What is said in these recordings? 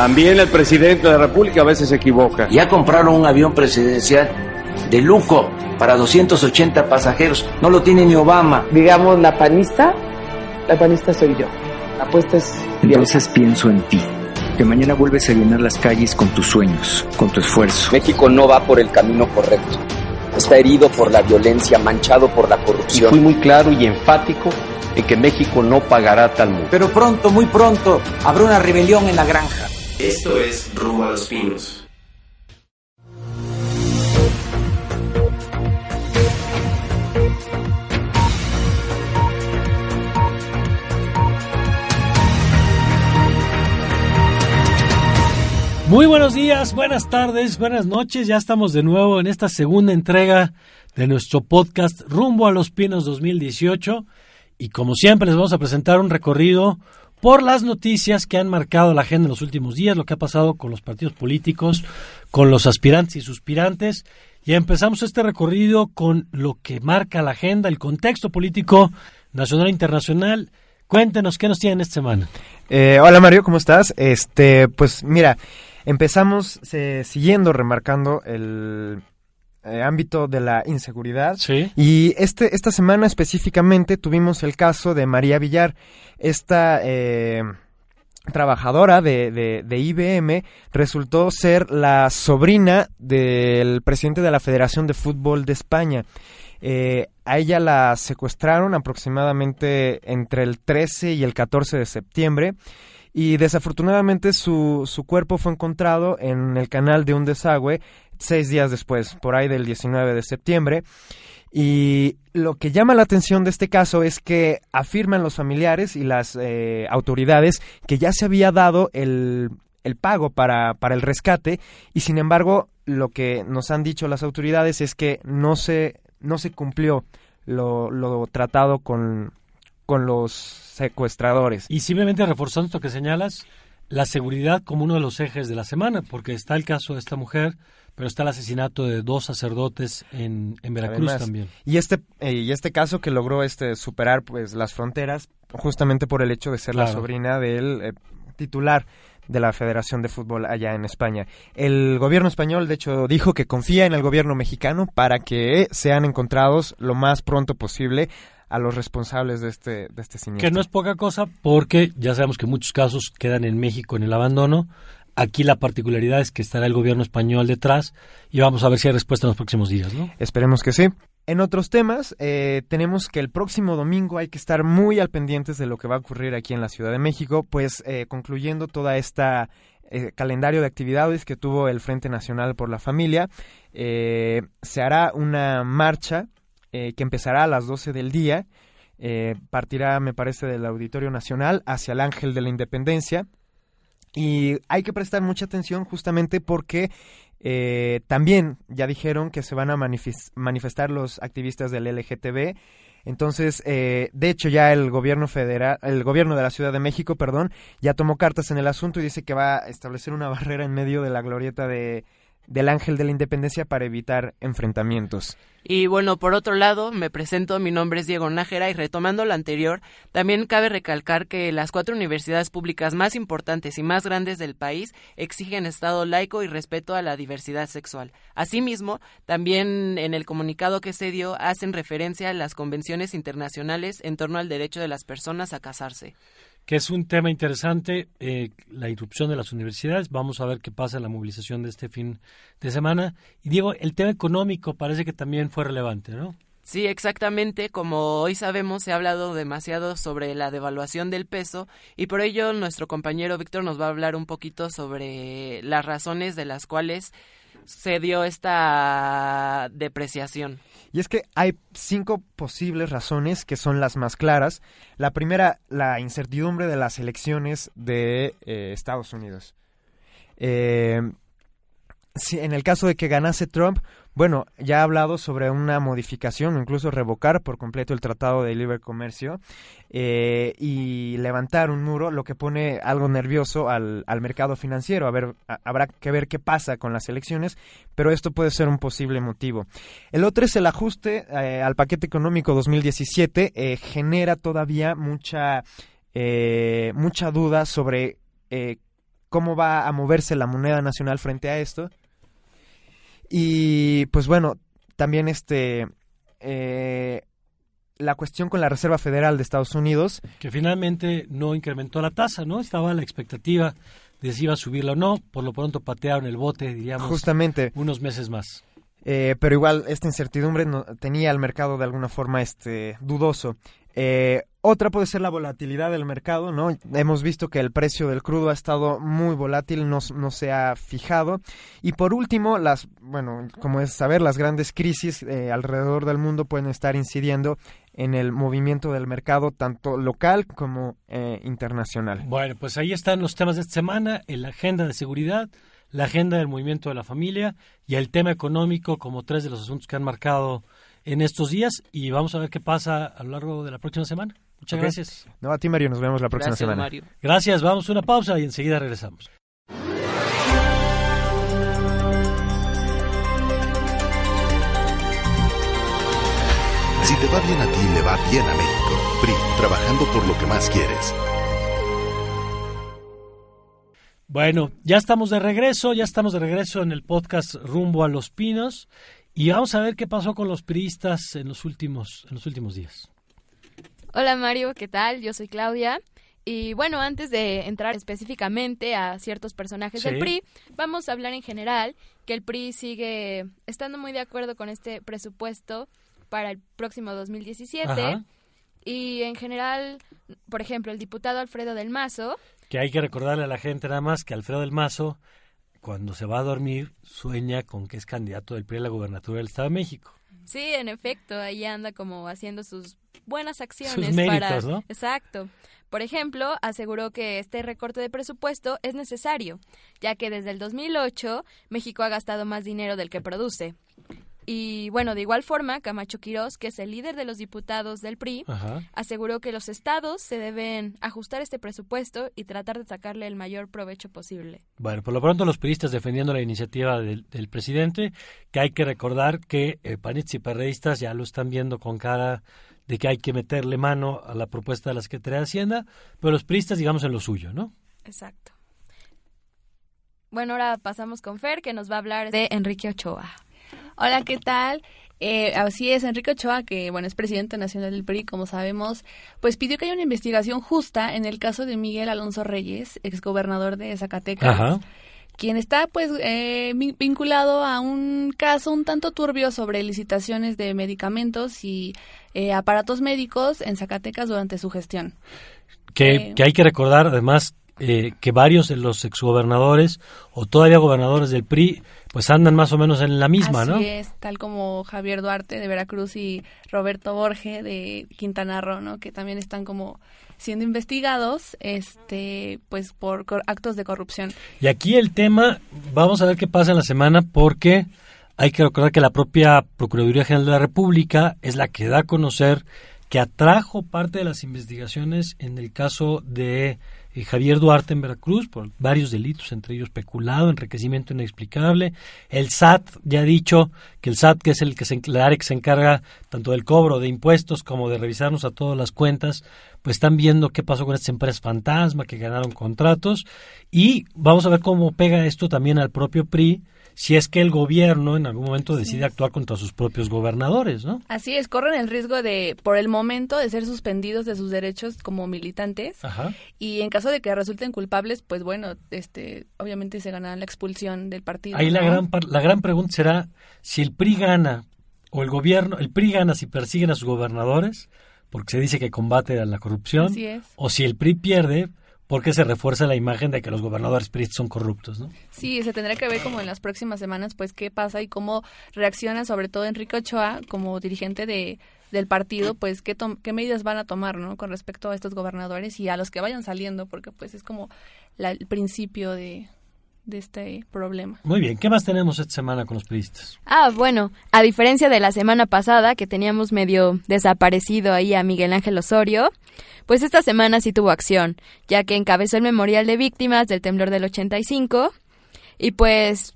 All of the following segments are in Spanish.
También el presidente de la República a veces se equivoca. Ya compraron un avión presidencial de lujo para 280 pasajeros. No lo tiene ni Obama. Digamos, la panista, la panista soy yo. La apuesta es... Entonces pienso en ti. Que mañana vuelves a llenar las calles con tus sueños, con tu esfuerzo. México no va por el camino correcto. Está herido por la violencia, manchado por la corrupción. Y fui muy claro y enfático en que México no pagará tal multa. Pero pronto, muy pronto, habrá una rebelión en la granja. Esto es Rumbo a los Pinos. Muy buenos días, buenas tardes, buenas noches. Ya estamos de nuevo en esta segunda entrega de nuestro podcast Rumbo a los Pinos 2018. Y como siempre les vamos a presentar un recorrido por las noticias que han marcado la agenda en los últimos días, lo que ha pasado con los partidos políticos, con los aspirantes y suspirantes. Y empezamos este recorrido con lo que marca la agenda, el contexto político nacional e internacional. Cuéntenos qué nos tienen esta semana. Eh, hola Mario, ¿cómo estás? Este, pues mira, empezamos eh, siguiendo remarcando el eh, ámbito de la inseguridad. Sí. Y este, esta semana específicamente tuvimos el caso de María Villar, esta eh, trabajadora de, de, de IBM, resultó ser la sobrina del presidente de la Federación de Fútbol de España. Eh, a ella la secuestraron aproximadamente entre el 13 y el 14 de septiembre y desafortunadamente su, su cuerpo fue encontrado en el canal de un desagüe seis días después, por ahí del 19 de septiembre. Y lo que llama la atención de este caso es que afirman los familiares y las eh, autoridades que ya se había dado el, el pago para, para el rescate y sin embargo lo que nos han dicho las autoridades es que no se, no se cumplió lo, lo tratado con, con los secuestradores. Y simplemente reforzando esto que señalas, la seguridad como uno de los ejes de la semana, porque está el caso de esta mujer, pero está el asesinato de dos sacerdotes en, en Veracruz Además, también. Y este, eh, y este caso que logró este superar pues las fronteras justamente por el hecho de ser la sobrina del eh, titular de la Federación de Fútbol allá en España. El gobierno español, de hecho, dijo que confía en el gobierno mexicano para que sean encontrados lo más pronto posible a los responsables de este, de este siniestro. Que no es poca cosa porque ya sabemos que muchos casos quedan en México en el abandono. Aquí la particularidad es que estará el gobierno español detrás y vamos a ver si hay respuesta en los próximos días. Esperemos que sí. En otros temas, eh, tenemos que el próximo domingo hay que estar muy al pendientes de lo que va a ocurrir aquí en la Ciudad de México, pues eh, concluyendo toda esta eh, calendario de actividades que tuvo el Frente Nacional por la Familia, eh, se hará una marcha eh, que empezará a las 12 del día, partirá, me parece, del Auditorio Nacional hacia el Ángel de la Independencia. Y hay que prestar mucha atención justamente porque eh, también ya dijeron que se van a manifes- manifestar los activistas del LGTB. Entonces, eh, de hecho, ya el gobierno federal, el gobierno de la Ciudad de México, perdón, ya tomó cartas en el asunto y dice que va a establecer una barrera en medio de la glorieta de, del Ángel de la Independencia para evitar enfrentamientos. Y bueno, por otro lado, me presento, mi nombre es Diego Nájera y retomando lo anterior, también cabe recalcar que las cuatro universidades públicas más importantes y más grandes del país exigen Estado laico y respeto a la diversidad sexual. Asimismo, también en el comunicado que se dio hacen referencia a las convenciones internacionales en torno al derecho de las personas a casarse. Que es un tema interesante, eh, la irrupción de las universidades. Vamos a ver qué pasa en la movilización de este fin de semana. Y Diego, el tema económico parece que también fue relevante, ¿no? Sí, exactamente. Como hoy sabemos, se ha hablado demasiado sobre la devaluación del peso y por ello nuestro compañero Víctor nos va a hablar un poquito sobre las razones de las cuales se dio esta depreciación. Y es que hay cinco posibles razones que son las más claras. La primera, la incertidumbre de las elecciones de eh, Estados Unidos. Eh, si en el caso de que ganase Trump, bueno, ya ha hablado sobre una modificación, incluso revocar por completo el Tratado de Libre Comercio eh, y levantar un muro, lo que pone algo nervioso al, al mercado financiero. A ver, habrá que ver qué pasa con las elecciones, pero esto puede ser un posible motivo. El otro es el ajuste eh, al paquete económico 2017, eh, genera todavía mucha, eh, mucha duda sobre cómo va a moverse la moneda nacional frente a esto. Y pues bueno, también este eh, la cuestión con la Reserva Federal de Estados Unidos. Que finalmente no incrementó la tasa, ¿no? Estaba la expectativa de si iba a subirla o no. Por lo pronto patearon el bote, diríamos. Justamente. Unos meses más. Eh, pero igual esta incertidumbre no, tenía al mercado de alguna forma este dudoso. Eh, otra puede ser la volatilidad del mercado, ¿no? Hemos visto que el precio del crudo ha estado muy volátil, no, se ha fijado. Y por último, las, bueno, como es saber, las grandes crisis eh, alrededor del mundo pueden estar incidiendo en el movimiento del mercado, tanto local como eh, internacional. Bueno, pues ahí están los temas de esta semana, en la agenda de seguridad, la agenda del movimiento de la familia y el tema económico como tres de los asuntos que han marcado en estos días y vamos a ver qué pasa a lo largo de la próxima semana. Muchas gracias. No, a ti Mario, nos vemos la próxima Gracias, semana. Mario. Gracias, vamos a una pausa y enseguida regresamos. Si te va bien a ti, le va bien a México. PRI, trabajando por lo que más quieres. Bueno, ya estamos de regreso, ya estamos de regreso en el podcast Rumbo a los Pinos y vamos a ver qué pasó con los priistas en los últimos, en los últimos días. Hola Mario, ¿qué tal? Yo soy Claudia. Y bueno, antes de entrar específicamente a ciertos personajes del. PRI, vamos a hablar en general que el PRI sigue estando muy de acuerdo con este presupuesto para el próximo 2017. Ajá. Y en general, por ejemplo, el diputado Alfredo del Mazo, Que hay que recordarle a la gente nada más que Alfredo del Mazo, cuando se va a dormir, sueña con que es candidato del PRI a la gubernatura del Estado de México. sí, en efecto, ahí anda como haciendo sus buenas acciones Sus méritos, para ¿no? Exacto. Por ejemplo, aseguró que este recorte de presupuesto es necesario, ya que desde el 2008 México ha gastado más dinero del que produce. Y bueno, de igual forma, Camacho Quirós, que es el líder de los diputados del PRI, Ajá. aseguró que los estados se deben ajustar este presupuesto y tratar de sacarle el mayor provecho posible. Bueno, por lo pronto los periodistas defendiendo la iniciativa del, del presidente, que hay que recordar que eh, panistas y perredistas ya lo están viendo con cara de que hay que meterle mano a la propuesta de la Secretaría de Hacienda, pero los periodistas digamos en lo suyo, ¿no? Exacto. Bueno, ahora pasamos con Fer, que nos va a hablar de Enrique Ochoa. Hola, ¿qué tal? Eh, así es, Enrique Ochoa, que bueno, es presidente nacional del PRI, como sabemos, pues pidió que haya una investigación justa en el caso de Miguel Alonso Reyes, exgobernador de Zacatecas, Ajá. quien está pues eh, vi- vinculado a un caso un tanto turbio sobre licitaciones de medicamentos y eh, aparatos médicos en Zacatecas durante su gestión. Que, Eh. que hay que recordar además eh, que varios de los exgobernadores o todavía gobernadores del PRI pues andan más o menos en la misma, Así ¿no? es, tal como Javier Duarte de Veracruz y Roberto Borge de Quintana Roo, ¿no? Que también están como siendo investigados, este, pues por actos de corrupción. Y aquí el tema, vamos a ver qué pasa en la semana porque hay que recordar que la propia Procuraduría General de la República es la que da a conocer que atrajo parte de las investigaciones en el caso de eh, Javier Duarte en Veracruz por varios delitos, entre ellos peculado, enriquecimiento inexplicable. El SAT ya ha dicho que el SAT, que es el que se, la que se encarga tanto del cobro de impuestos como de revisarnos a todas las cuentas, pues están viendo qué pasó con estas empresas fantasma que ganaron contratos y vamos a ver cómo pega esto también al propio PRI si es que el gobierno en algún momento decide actuar contra sus propios gobernadores, ¿no? Así es, corren el riesgo de, por el momento, de ser suspendidos de sus derechos como militantes. Ajá. Y en caso de que resulten culpables, pues bueno, este, obviamente se ganarán la expulsión del partido. Ahí la gran la gran pregunta será si el PRI gana o el gobierno, el PRI gana si persiguen a sus gobernadores porque se dice que combate a la corrupción Así es. o si el PRI pierde porque se refuerza la imagen de que los gobernadores priistas son corruptos, ¿no? Sí, se tendrá que ver como en las próximas semanas, pues qué pasa y cómo reacciona sobre todo Enrique Ochoa como dirigente de, del partido, pues qué, qué medidas van a tomar, ¿no? Con respecto a estos gobernadores y a los que vayan saliendo, porque pues es como la, el principio de, de este problema. Muy bien, ¿qué más tenemos esta semana con los periodistas? Ah, bueno, a diferencia de la semana pasada que teníamos medio desaparecido ahí a Miguel Ángel Osorio, pues esta semana sí tuvo acción, ya que encabezó el memorial de víctimas del temblor del 85 y pues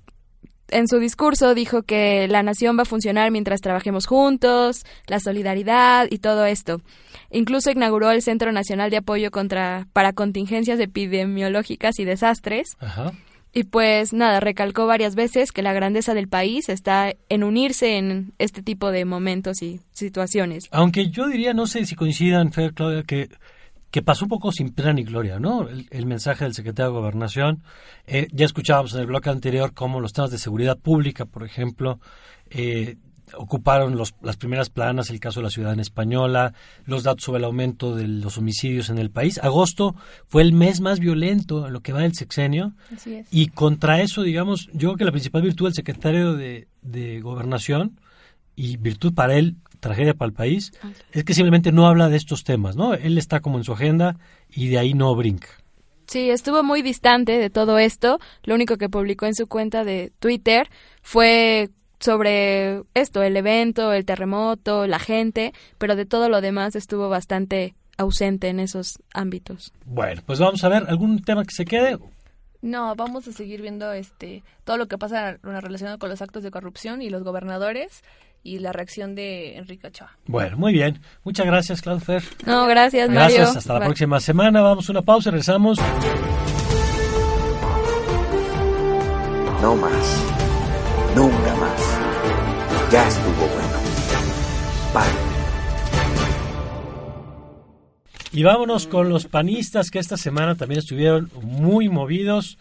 en su discurso dijo que la nación va a funcionar mientras trabajemos juntos, la solidaridad y todo esto. Incluso inauguró el Centro Nacional de Apoyo contra para contingencias epidemiológicas y desastres. Ajá. Y pues nada, recalcó varias veces que la grandeza del país está en unirse en este tipo de momentos y situaciones. Aunque yo diría, no sé si coincidan, Fer, Claudia, que, que pasó un poco sin pena ni gloria, ¿no? El, mensaje del secretario de Gobernación. Eh, ya escuchábamos en el bloque anterior cómo los temas de seguridad pública, por ejemplo, eh, ocuparon los, las primeras planas, el caso de la ciudadana española, los datos sobre el aumento de los homicidios en el país. Agosto fue el mes más violento en lo que va del sexenio. Y contra eso, digamos, yo creo que la principal virtud del secretario de, de Gobernación y virtud para él, tragedia para el país, es que simplemente no habla de estos temas, ¿no? Él está como en su agenda y de ahí no brinca. Sí, estuvo muy distante de todo esto. Lo único que publicó en su cuenta de Twitter fue sobre esto, el evento, el terremoto, la gente, pero de todo lo demás estuvo bastante ausente en esos ámbitos. Bueno, pues vamos a ver algún tema que se quede. No, vamos a seguir viendo este todo lo que pasa relacionado con los actos de corrupción y los gobernadores y la reacción de Enrique Ochoa. Bueno, muy bien. Muchas gracias, Claudia No, gracias, Mario. Gracias, hasta la próxima semana. Vamos a una pausa, regresamos. No más. Nunca más. Ya estuvo bueno. Bye. Y vámonos con los panistas que esta semana también estuvieron muy movidos.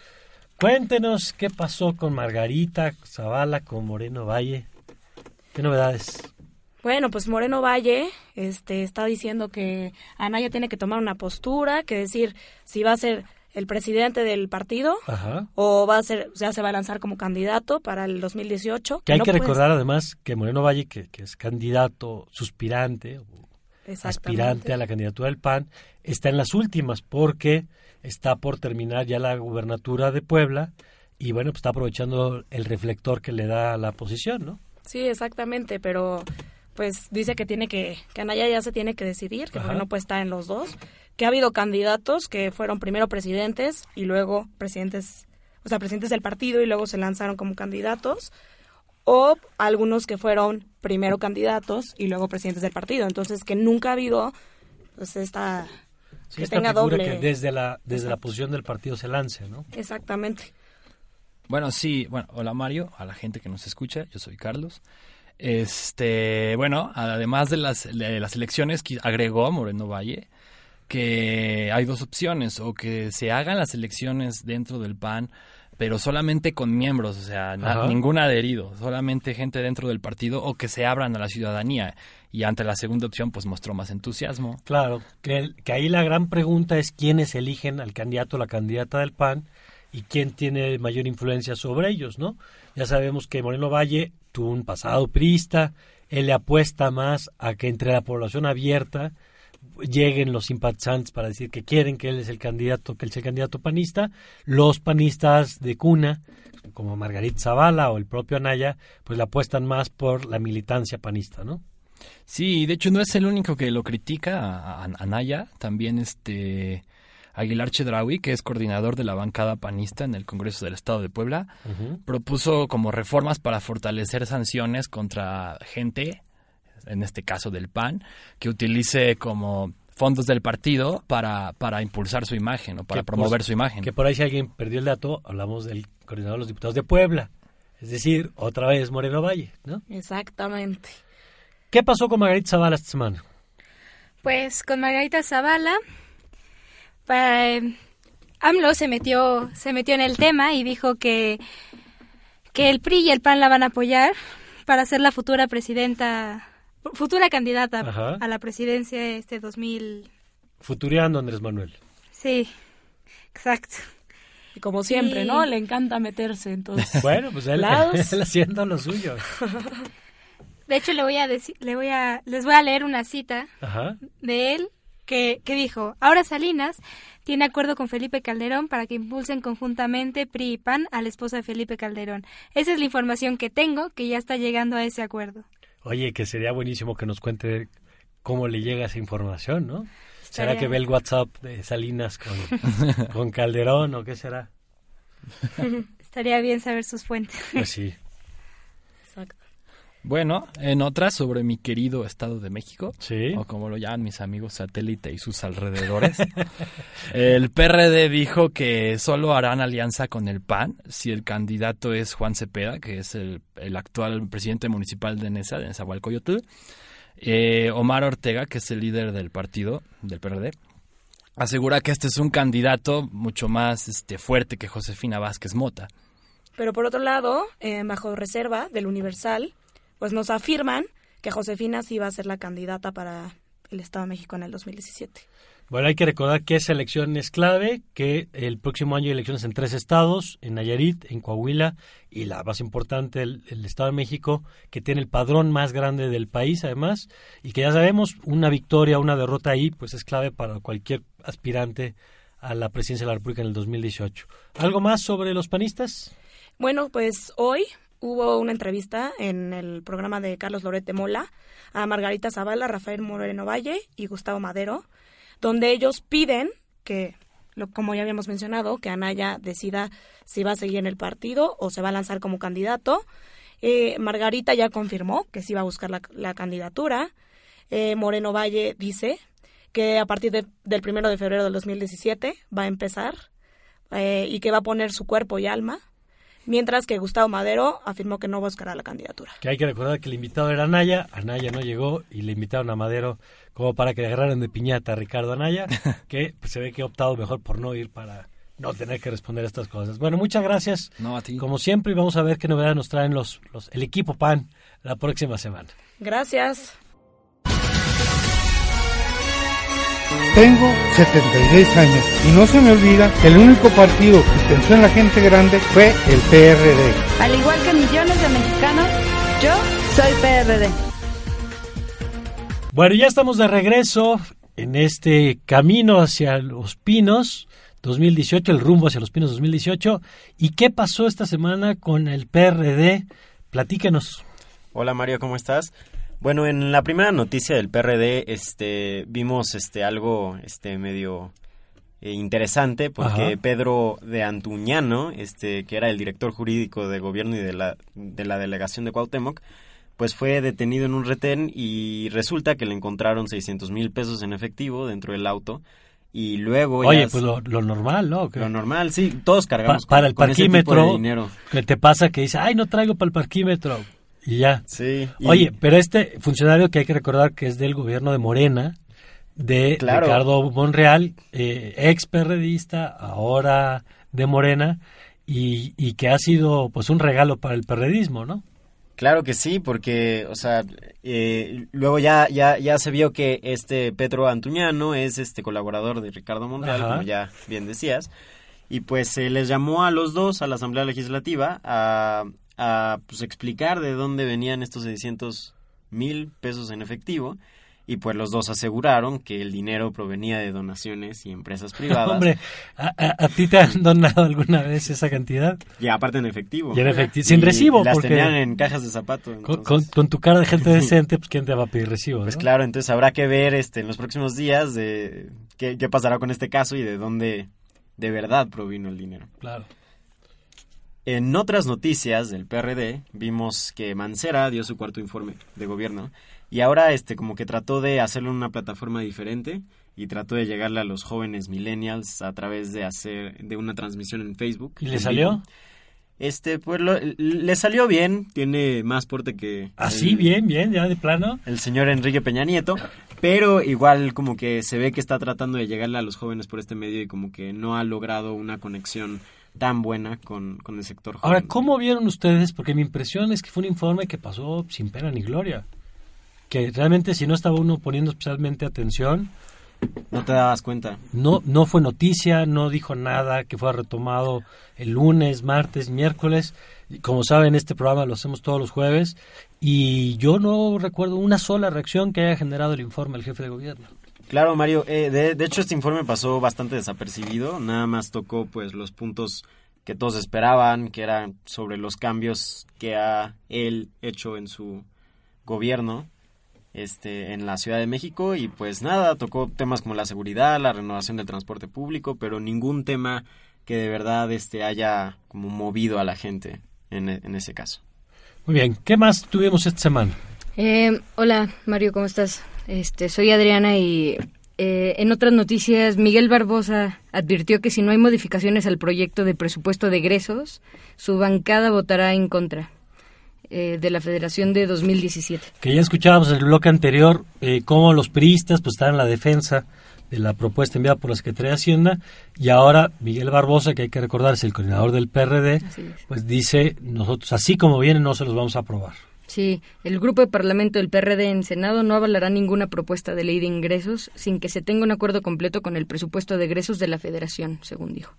Cuéntenos qué pasó con Margarita Zavala, con Moreno Valle. ¿Qué novedades? Bueno, pues Moreno Valle este, está diciendo que Anaya tiene que tomar una postura, que decir si va a ser el presidente del partido o va a ser, o sea, se va a lanzar como candidato para el 2018. Que hay que recordar además que Moreno Valle, que, es candidato suspirante, aspirante a la candidatura del PAN, está en las últimas porque está por terminar ya la gubernatura de Puebla y bueno, pues está aprovechando el reflector que le da la posición, ¿no? Sí, exactamente, pero pues dice que tiene que, que Anaya ya se tiene que decidir, que no puede estar en los dos que ha habido candidatos que fueron primero presidentes y luego presidentes, o sea, presidentes del partido y luego se lanzaron como candidatos, o algunos que fueron primero candidatos y luego presidentes del partido. Entonces, que nunca ha habido pues esta que tenga doble que desde la desde la posición del partido se lance, ¿no? Exactamente. Bueno, sí, bueno, hola Mario, a la gente que nos escucha, yo soy Carlos. Este, bueno, además de las, de las elecciones que agregó Moreno Valle, que hay dos opciones, o que se hagan las elecciones dentro del PAN, pero solamente con miembros, o sea, ningún adherido, solamente gente dentro del partido, o que se abran a la ciudadanía. Y ante la segunda opción, pues mostró más entusiasmo. Claro, que, que ahí la gran pregunta es quiénes eligen al candidato o la candidata del PAN y quién tiene mayor influencia sobre ellos, ¿no? Ya sabemos que Moreno Valle tuvo un pasado priista, él le apuesta más a que entre la población abierta lleguen los simpatizantes para decir que quieren que él es el candidato, que él es el candidato panista, los panistas de cuna, como Margarita Zavala o el propio Anaya, pues le apuestan más por la militancia panista, ¿no? Sí, de hecho no es el único que lo critica a, Anaya, también este Aguilar Chedraui, que es coordinador de la bancada panista en el Congreso del Estado de Puebla, propuso como reformas para fortalecer sanciones contra gente en este caso del PAN, que utilice como fondos del partido para, para impulsar su imagen o para promover su imagen. Que por ahí si alguien perdió el dato, hablamos del coordinador de los diputados de Puebla, es decir, otra vez Moreno Valle, ¿no? Exactamente. ¿Qué pasó con Margarita Zavala esta semana? Pues con Margarita Zavala, AMLO se metió, se metió en el tema y dijo que, que el PRI y el PAN la van a apoyar para ser la futura presidenta futura candidata a la presidencia este 2000. Futuriando Andrés Manuel. Sí. Exacto. Y como siempre, Sí. ¿no? Le encanta meterse en todos Bueno, pues él, lados. él haciendo lo suyo. De hecho, le voy a decir, le voy a, les voy a leer una cita Ajá. de él que, que dijo, ahora Salinas tiene acuerdo con Felipe Calderón para que impulsen conjuntamente PRI y PAN a la esposa de Felipe Calderón. Esa es la información que tengo, que ya está llegando a ese acuerdo. Oye, que sería buenísimo que nos cuente cómo le llega esa información, ¿no? ¿Será Estaría- que ve el WhatsApp de Salinas con, con Calderón o qué será? Estaría bien saber sus fuentes. Pues sí. Bueno, en otra sobre mi querido Estado de México, Sí. o como lo llaman mis amigos satélite y sus alrededores, el PRD dijo que solo harán alianza con el PAN si el candidato es Juan Cepeda, que es el, el actual presidente municipal de Nesa, de Nezahualcóyotl, eh, Omar Ortega, que es el líder del partido, del PRD, asegura que este es un candidato mucho más este, fuerte que Josefina Vázquez Mota. Pero por otro lado, eh, bajo reserva del Universal, pues nos afirman que Josefina sí va a ser la candidata para el Estado de México en el 2017. Bueno, hay que recordar que esa elección es clave, que el próximo año hay elecciones en tres estados, en Nayarit, en Coahuila y la más importante, el, el Estado de México, que tiene el padrón más grande del país además, y que ya sabemos, una victoria, una derrota ahí, pues es clave para cualquier aspirante a la presidencia de la República en el 2018. ¿Algo más sobre los panistas? Bueno, pues hoy hubo una entrevista en el programa de Carlos Lorete Mola a Margarita Zavala, Rafael Moreno Valle y Gustavo Madero, donde ellos piden que, lo, como ya habíamos mencionado, que Anaya decida si va a seguir en el partido o se va a lanzar como candidato. Eh, Margarita ya confirmó que sí va a buscar la, la candidatura. Eh, Moreno Valle dice que a partir de- del primero de febrero del 2017 va a empezar eh, y que va a poner su cuerpo y alma mientras que Gustavo Madero afirmó que no buscará la candidatura. Que hay que recordar que el invitado era Anaya, Anaya no llegó y le invitaron a Madero como para que le agarraran de piñata a Ricardo Anaya, que pues, se ve que ha optado mejor por no ir para no tener que responder a estas cosas. Bueno, muchas gracias. No, a ti. Como siempre, y vamos a ver qué novedades nos traen los, los el equipo PAN la próxima semana. Gracias. Tengo 76 años y no se me olvida que el único partido que pensó en la gente grande fue el PRD. Al igual que millones de mexicanos, yo soy PRD. Bueno, ya estamos de regreso en este camino hacia los pinos 2018, el rumbo hacia los pinos 2018. ¿Y qué pasó esta semana con el PRD? Platíquenos. Hola Mario, ¿cómo estás? Bueno, en la primera noticia del PRD, este, vimos este algo, este, medio eh, interesante, porque Ajá. Pedro de Antuñano, este, que era el director jurídico de gobierno y de la, de la delegación de Cuauhtémoc, pues fue detenido en un retén y resulta que le encontraron 600 mil pesos en efectivo dentro del auto y luego Oye, pues lo, lo normal, ¿no? Que- lo normal, sí, todos Pa- cargamos para con- el con ese tipo de parquímetro, dinero. que te pasa que dice, ay, no traigo para el parquímetro. Y ya. Sí. y- Oye, pero este funcionario que hay que recordar que es del gobierno de Morena, de Claro. Ricardo Monreal, eh, ex perredista, ahora de Morena, y, y que ha sido pues un regalo para el perredismo, ¿no? Claro que sí, porque, o sea, eh, luego ya, ya, ya se vio que este Pedro Antuñano es este colaborador de Ricardo Monreal, Ajá. como ya bien decías, y pues se les llamó a los dos a la Asamblea Legislativa a, a pues, explicar de dónde venían estos 600 mil pesos en efectivo, y pues los dos aseguraron que el dinero provenía de donaciones y empresas privadas. Hombre, ¿a, a- a ti te han donado alguna vez esa cantidad? Y aparte en efectivo. Y en efectivo, sin recibo, las porque- tenían en cajas de zapato. Con, con- con tu cara de gente decente, pues ¿quién te va a pedir recibo? Pues no? claro, entonces habrá que ver este en los próximos días de qué, qué pasará con este caso y de dónde de verdad provino el dinero. Claro. En otras noticias del PRD vimos que Mancera dio su cuarto informe de gobierno y ahora este como que trató de hacerlo en una plataforma diferente y trató de llegarle a los jóvenes millennials a través de hacer de una transmisión en Facebook. ¿Y le salió? Este, pues lo- le salió bien, tiene más porte que Así, el- bien, bien, ya de plano. el señor Enrique Peña Nieto, pero igual como que se ve que está tratando de llegarle a los jóvenes por este medio y como que no ha logrado una conexión tan buena con, con el sector joven. Ahora, ¿cómo vieron ustedes? Porque mi impresión es que fue un informe que pasó sin pena ni gloria. Que realmente si no estaba uno poniendo especialmente atención, No te dabas cuenta. No, no fue noticia, no dijo nada, que fue retomado el lunes, martes, miércoles. Como saben, este programa lo hacemos todos los jueves y yo no recuerdo una sola reacción que haya generado el informe del jefe de gobierno. Claro, Mario. Eh, de, de, hecho, este informe pasó bastante desapercibido. Nada más tocó pues los puntos que todos esperaban, que eran sobre los cambios que ha él hecho en su gobierno este, en la Ciudad de México y pues nada, tocó temas como la seguridad, la renovación del transporte público, pero ningún tema que de verdad este, haya como movido a la gente en, en ese caso. Muy bien, ¿qué más tuvimos esta semana? Eh, hola Mario, ¿cómo estás? Este, soy Adriana y eh, en otras noticias, Miguel Barbosa advirtió que si no hay modificaciones al proyecto de presupuesto de egresos, su bancada votará en contra eh, de la Federación de 2017. Que ya escuchábamos en el bloque anterior eh, cómo los priistas pues están en la defensa de la propuesta enviada por la Secretaría de Hacienda y ahora Miguel Barbosa, que hay que recordar es el coordinador del PRD, pues dice nosotros así como viene no se los vamos a aprobar. Sí, el grupo de Parlamento del PRD en Senado no avalará ninguna propuesta de ley de ingresos sin que se tenga un acuerdo completo con el presupuesto de egresos de la Federación, según dijo.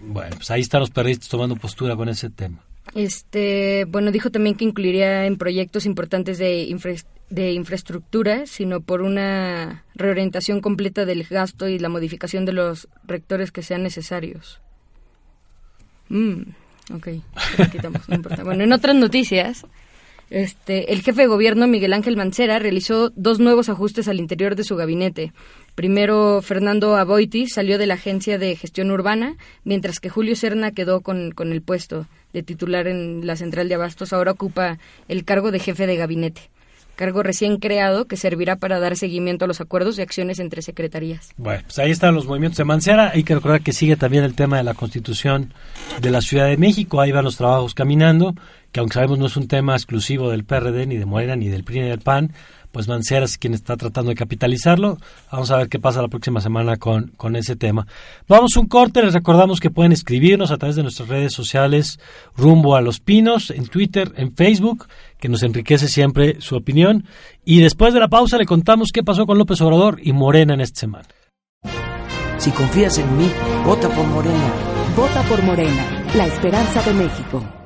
Bueno, pues ahí están los perristas tomando postura con ese tema. Este, bueno, dijo también que incluiría en proyectos importantes de, infra de infraestructura, sino por una reorientación completa del gasto y la modificación de los rectores que sean necesarios. Mm, ok, quitamos, no importa. Bueno, en otras noticias, este, el jefe de gobierno, Miguel Ángel Mancera, realizó dos nuevos ajustes al interior de su gabinete. Primero, Fernando Aboitis salió de la Agencia de Gestión Urbana, mientras que Julio Serna quedó con, con el puesto de titular en la Central de Abastos. Ahora ocupa el cargo de jefe de gabinete cargo recién creado que servirá para dar seguimiento a los acuerdos y acciones entre secretarías. Bueno, pues ahí están los movimientos de Mancera. Hay que recordar que sigue también el tema de la constitución de la Ciudad de México. Ahí van los trabajos caminando, que aunque sabemos no es un tema exclusivo del PRD, ni de Morena, ni del PRI, ni del PAN, pues Mancera es quien está tratando de capitalizarlo. Vamos a ver qué pasa la próxima semana con, con ese tema. Vamos un corte, les recordamos que pueden escribirnos a través de nuestras redes sociales rumbo a los pinos, en Twitter, en Facebook, que nos enriquece siempre su opinión. Y después de la pausa le contamos qué pasó con López Obrador y Morena en esta semana. Si confías en mí, vota por Morena. Vota por Morena, la esperanza de México.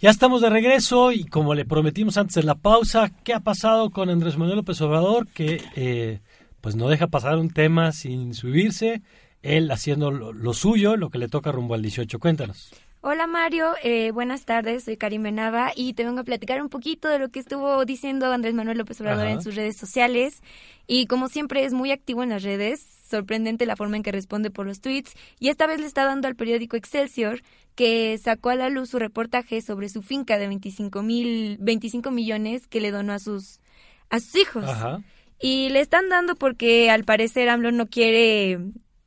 Ya estamos de regreso y como le prometimos antes de la pausa, ¿qué ha pasado con Andrés Manuel López Obrador? Que eh, pues no deja pasar un tema sin subirse, él haciendo lo, lo, suyo, lo que le toca rumbo al 18. Cuéntanos. Hola Mario, eh, buenas tardes, soy Karim Benava y te vengo a platicar un poquito de lo que estuvo diciendo Andrés Manuel López Obrador Ajá. en sus redes sociales y como siempre es muy activo en las redes, sorprendente la forma en que responde por los tweets y esta vez le está dando al periódico Excelsior que sacó a la luz su reportaje sobre su finca de 25, mil, 25 millones que le donó a sus, a sus hijos. Ajá. Y le están dando porque al parecer AMLO no quiere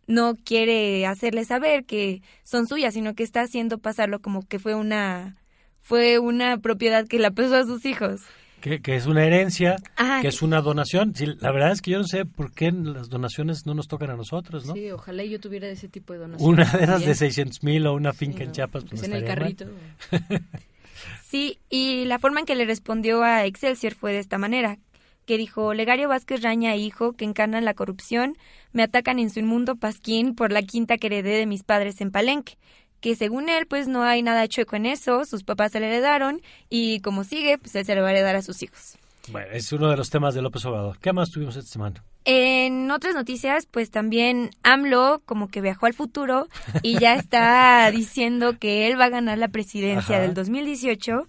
no quiere hacerle saber que son suyas, sino que está haciendo pasarlo como que fue una fue una propiedad que la pasó a sus hijos. Que, que es una herencia, Ajá. que es una donación. Sí, la verdad es que yo no sé por qué las donaciones no nos tocan a nosotros, ¿no? Sí, ojalá yo tuviera ese tipo de donación. Una de esas de 600 mil o una finca sí, no, en Chiapas. Pues en el carrito. sí, y la forma en que le respondió a Excelsior fue de esta manera que dijo Legario Vázquez Raña hijo que encarnan la corrupción me atacan en su inmundo pasquín por la quinta que heredé de mis padres en Palenque que según él pues no hay nada chueco en eso sus papás se le heredaron y como sigue pues él se le va a heredar a sus hijos bueno es uno de los temas de López Obrador ¿qué más tuvimos esta semana? En otras noticias, pues también AMLO como que viajó al futuro y ya está diciendo que él va a ganar la presidencia Ajá. del 2018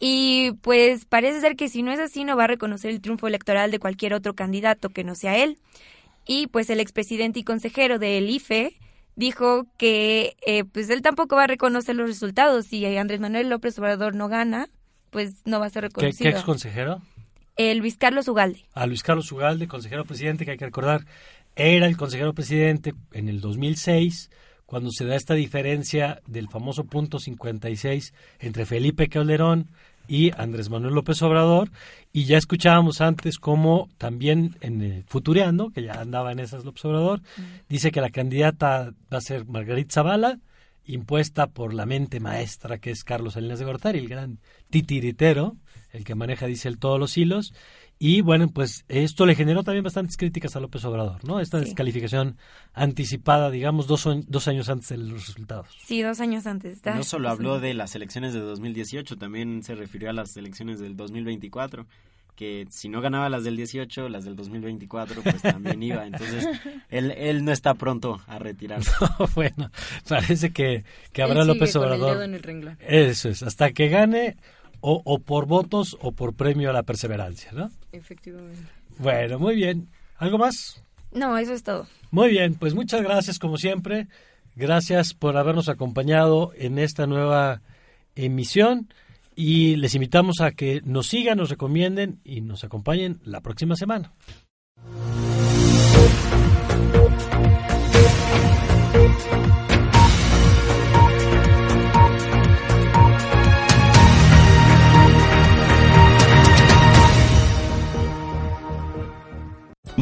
y pues parece ser que si no es así no va a reconocer el triunfo electoral de cualquier otro candidato que no sea él. Y pues el expresidente y consejero del IFE dijo que eh, pues él tampoco va a reconocer los resultados. Si Andrés Manuel López Obrador no gana, pues no va a ser reconocido. ¿Qué, qué ex consejero? El Luis Carlos Ugalde. A Luis Carlos Ugalde, consejero presidente, que hay que recordar, era el consejero presidente en el 2006 cuando se da esta diferencia del famoso punto 56 entre Felipe Calderón y Andrés Manuel López Obrador, y ya escuchábamos antes cómo también en eh, Futureando, que ya andaba en esas López Obrador, mm. dice que la candidata va a ser Margarita Zavala, impuesta por la mente maestra que es Carlos Salinas de Gortari, el gran titiritero, el que maneja, dice él, todos los hilos, Y bueno, pues esto le generó también bastantes críticas a López Obrador, ¿no? Esta descalificación anticipada, digamos, dos, dos años antes de los resultados. Sí, dos años antes. No solo habló de las elecciones de 2018, también se refirió a las elecciones del 2024 que si no ganaba las del 18, las del 2024, pues también iba. Entonces, él, él no está pronto a retirarse. bueno, parece que, que habrá López Obrador. Eso es, hasta que gane o, o por votos o por premio a la perseverancia, ¿no? Efectivamente. Bueno, muy bien. ¿Algo más? No, eso es todo. Muy bien, pues muchas gracias como siempre. Gracias por habernos acompañado en esta nueva emisión y les invitamos a que nos sigan, nos recomienden y nos acompañen la próxima semana.